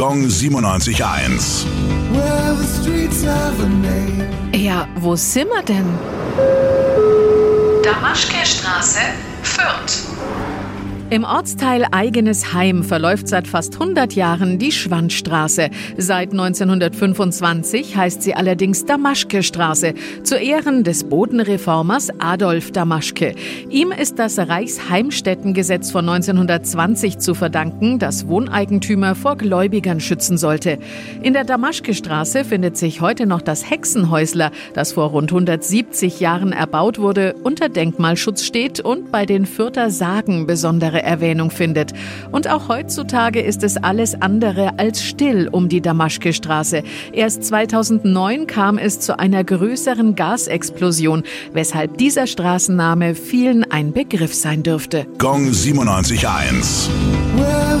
Gong 97.1. Well, the streets have a name. Ja, wo sind wir denn? Damaschke-Straße, Fürth. Im Ortsteil Eigenes Heim verläuft seit fast 100 Jahren die Schwandstraße. Seit 1925 heißt sie allerdings Damaschke-Straße, zu Ehren des Bodenreformers Adolf Damaschke. Ihm ist das Reichsheimstättengesetz von 1920 zu verdanken, das Wohneigentümer vor Gläubigern schützen sollte. In der Damaschke-Straße findet sich heute noch das Hexenhäusler, das vor rund 170 Jahren erbaut wurde, unter Denkmalschutz steht und bei den Fürther Sagen besondere Erwähnung findet. Und auch heutzutage ist es alles andere als still um die Damaschke-Straße. Erst 2009 kam es zu einer größeren Gasexplosion, weshalb dieser Straßenname vielen ein Begriff sein dürfte. Gong 97.1. Well,